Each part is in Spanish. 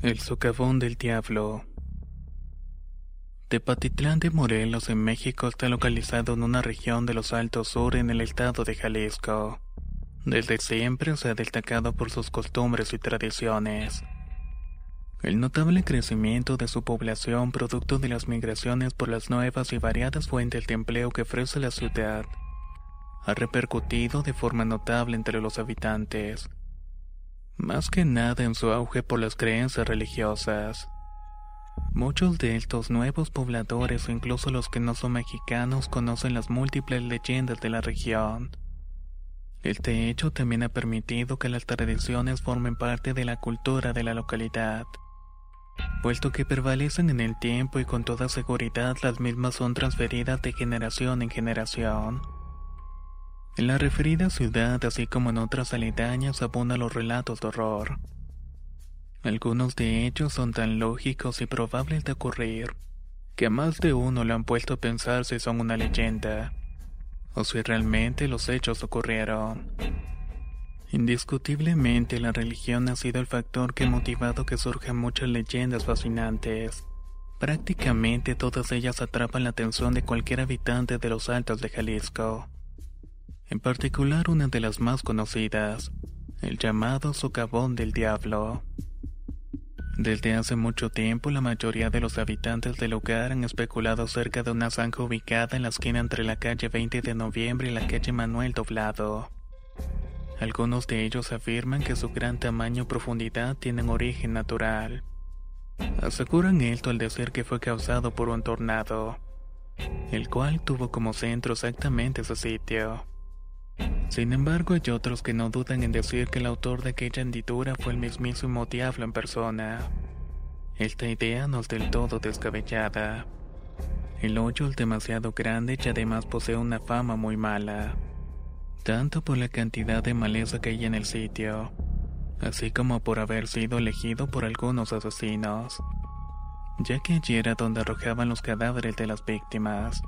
El socavón del diablo. Tepatitlán de Morelos en México está localizado en una región de los Altos Sur en el estado de Jalisco. Desde siempre se ha destacado por sus costumbres y tradiciones. El notable crecimiento de su población producto de las migraciones por las nuevas y variadas fuentes de empleo que ofrece la ciudad ha repercutido de forma notable entre los habitantes más que nada en su auge por las creencias religiosas. Muchos de estos nuevos pobladores o incluso los que no son mexicanos conocen las múltiples leyendas de la región. Este hecho también ha permitido que las tradiciones formen parte de la cultura de la localidad, puesto que prevalecen en el tiempo y con toda seguridad las mismas son transferidas de generación en generación. En la referida ciudad, así como en otras aledañas, abundan los relatos de horror. Algunos de ellos son tan lógicos y probables de ocurrir, que a más de uno lo han puesto a pensar si son una leyenda, o si realmente los hechos ocurrieron. Indiscutiblemente la religión ha sido el factor que ha motivado que surjan muchas leyendas fascinantes. Prácticamente todas ellas atrapan la atención de cualquier habitante de los altos de Jalisco en particular una de las más conocidas, el llamado socavón del diablo. Desde hace mucho tiempo la mayoría de los habitantes del lugar han especulado cerca de una zanja ubicada en la esquina entre la calle 20 de noviembre y la calle Manuel Doblado. Algunos de ellos afirman que su gran tamaño y profundidad tienen origen natural. Aseguran esto al decir que fue causado por un tornado, el cual tuvo como centro exactamente ese sitio. Sin embargo, hay otros que no dudan en decir que el autor de aquella hendidura fue el mismísimo diablo en persona. Esta idea no es del todo descabellada. El hoyo es demasiado grande y además posee una fama muy mala, tanto por la cantidad de maleza que hay en el sitio, así como por haber sido elegido por algunos asesinos, ya que allí era donde arrojaban los cadáveres de las víctimas.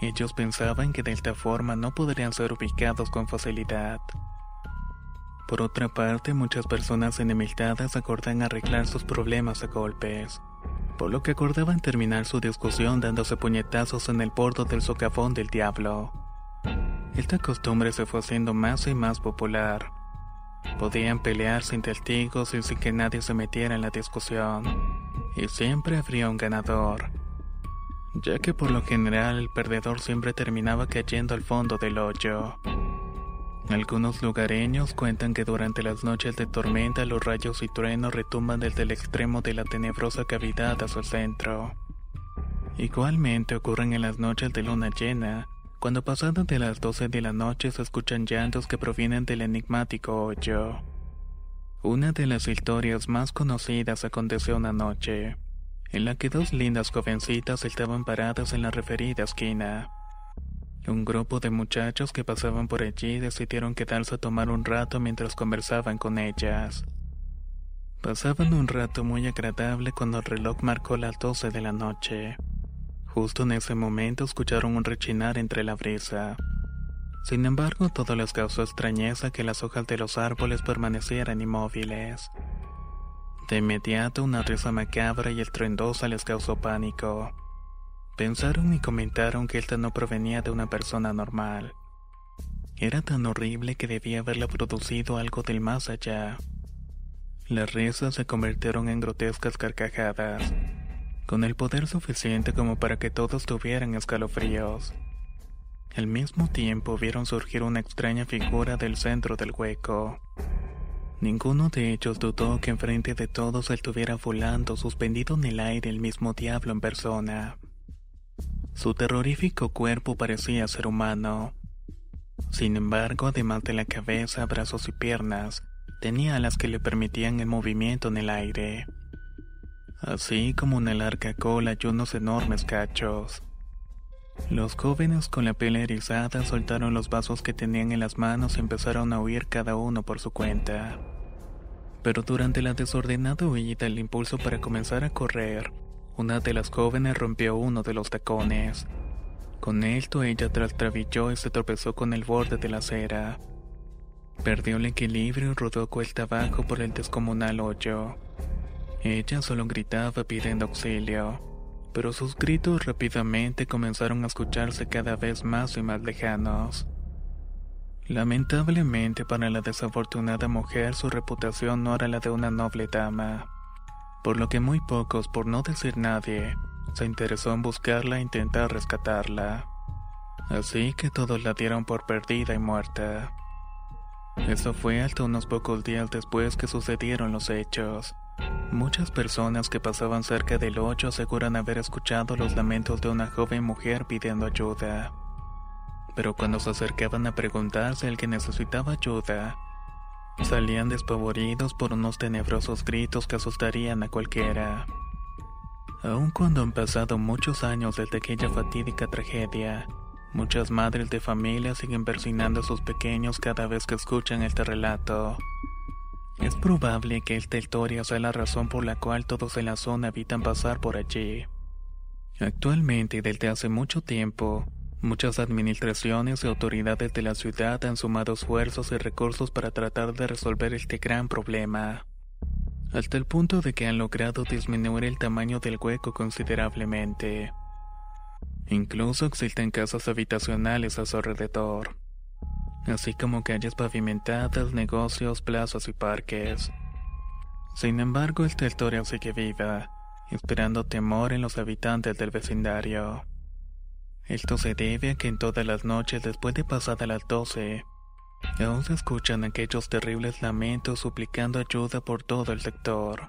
Ellos pensaban que de esta forma no podrían ser ubicados con facilidad. Por otra parte, muchas personas enemistadas acordan arreglar sus problemas a golpes, por lo que acordaban terminar su discusión dándose puñetazos en el bordo del socavón del diablo. Esta costumbre se fue haciendo más y más popular. Podían pelear sin testigos y sin que nadie se metiera en la discusión, y siempre habría un ganador ya que por lo general el perdedor siempre terminaba cayendo al fondo del hoyo. Algunos lugareños cuentan que durante las noches de tormenta los rayos y truenos retumban desde el extremo de la tenebrosa cavidad a su centro. Igualmente ocurren en las noches de luna llena, cuando pasadas de las 12 de la noche se escuchan llantos que provienen del enigmático hoyo. Una de las historias más conocidas aconteció una noche, en la que dos lindas jovencitas estaban paradas en la referida esquina. Un grupo de muchachos que pasaban por allí decidieron quedarse a tomar un rato mientras conversaban con ellas. Pasaban un rato muy agradable cuando el reloj marcó las 12 de la noche. Justo en ese momento escucharon un rechinar entre la brisa. Sin embargo, todo les causó extrañeza que las hojas de los árboles permanecieran inmóviles. De inmediato, una risa macabra y estruendosa les causó pánico. Pensaron y comentaron que esta no provenía de una persona normal. Era tan horrible que debía haberla producido algo del más allá. Las risas se convirtieron en grotescas carcajadas, con el poder suficiente como para que todos tuvieran escalofríos. Al mismo tiempo vieron surgir una extraña figura del centro del hueco. Ninguno de ellos dudó que enfrente de todos estuviera volando suspendido en el aire el mismo diablo en persona. Su terrorífico cuerpo parecía ser humano. Sin embargo, además de la cabeza, brazos y piernas, tenía alas que le permitían el movimiento en el aire, así como una larga cola y unos enormes cachos. Los jóvenes con la piel erizada soltaron los vasos que tenían en las manos y empezaron a huir cada uno por su cuenta. Pero durante la desordenada huida, el impulso para comenzar a correr una de las jóvenes rompió uno de los tacones. Con esto ella trastabilló y se tropezó con el borde de la acera. Perdió el equilibrio y rodó cuesta abajo por el descomunal hoyo. Ella solo gritaba pidiendo auxilio, pero sus gritos rápidamente comenzaron a escucharse cada vez más y más lejanos. Lamentablemente para la desafortunada mujer su reputación no era la de una noble dama por lo que muy pocos, por no decir nadie, se interesó en buscarla e intentar rescatarla. Así que todos la dieron por perdida y muerta. Eso fue hasta unos pocos días después que sucedieron los hechos. Muchas personas que pasaban cerca del hoyo aseguran haber escuchado los lamentos de una joven mujer pidiendo ayuda. Pero cuando se acercaban a preguntar si alguien necesitaba ayuda, Salían despavoridos por unos tenebrosos gritos que asustarían a cualquiera. Aun cuando han pasado muchos años desde aquella fatídica tragedia, muchas madres de familia siguen persignando a sus pequeños cada vez que escuchan este relato. Es probable que esta historia sea la razón por la cual todos en la zona evitan pasar por allí. Actualmente, desde hace mucho tiempo, Muchas administraciones y autoridades de la ciudad han sumado esfuerzos y recursos para tratar de resolver este gran problema, hasta el punto de que han logrado disminuir el tamaño del hueco considerablemente. Incluso existen casas habitacionales a su alrededor, así como calles pavimentadas, negocios, plazas y parques. Sin embargo, esta historia sigue viva, esperando temor en los habitantes del vecindario. Esto se debe a que en todas las noches después de pasadas las 12, aún se escuchan aquellos terribles lamentos suplicando ayuda por todo el sector.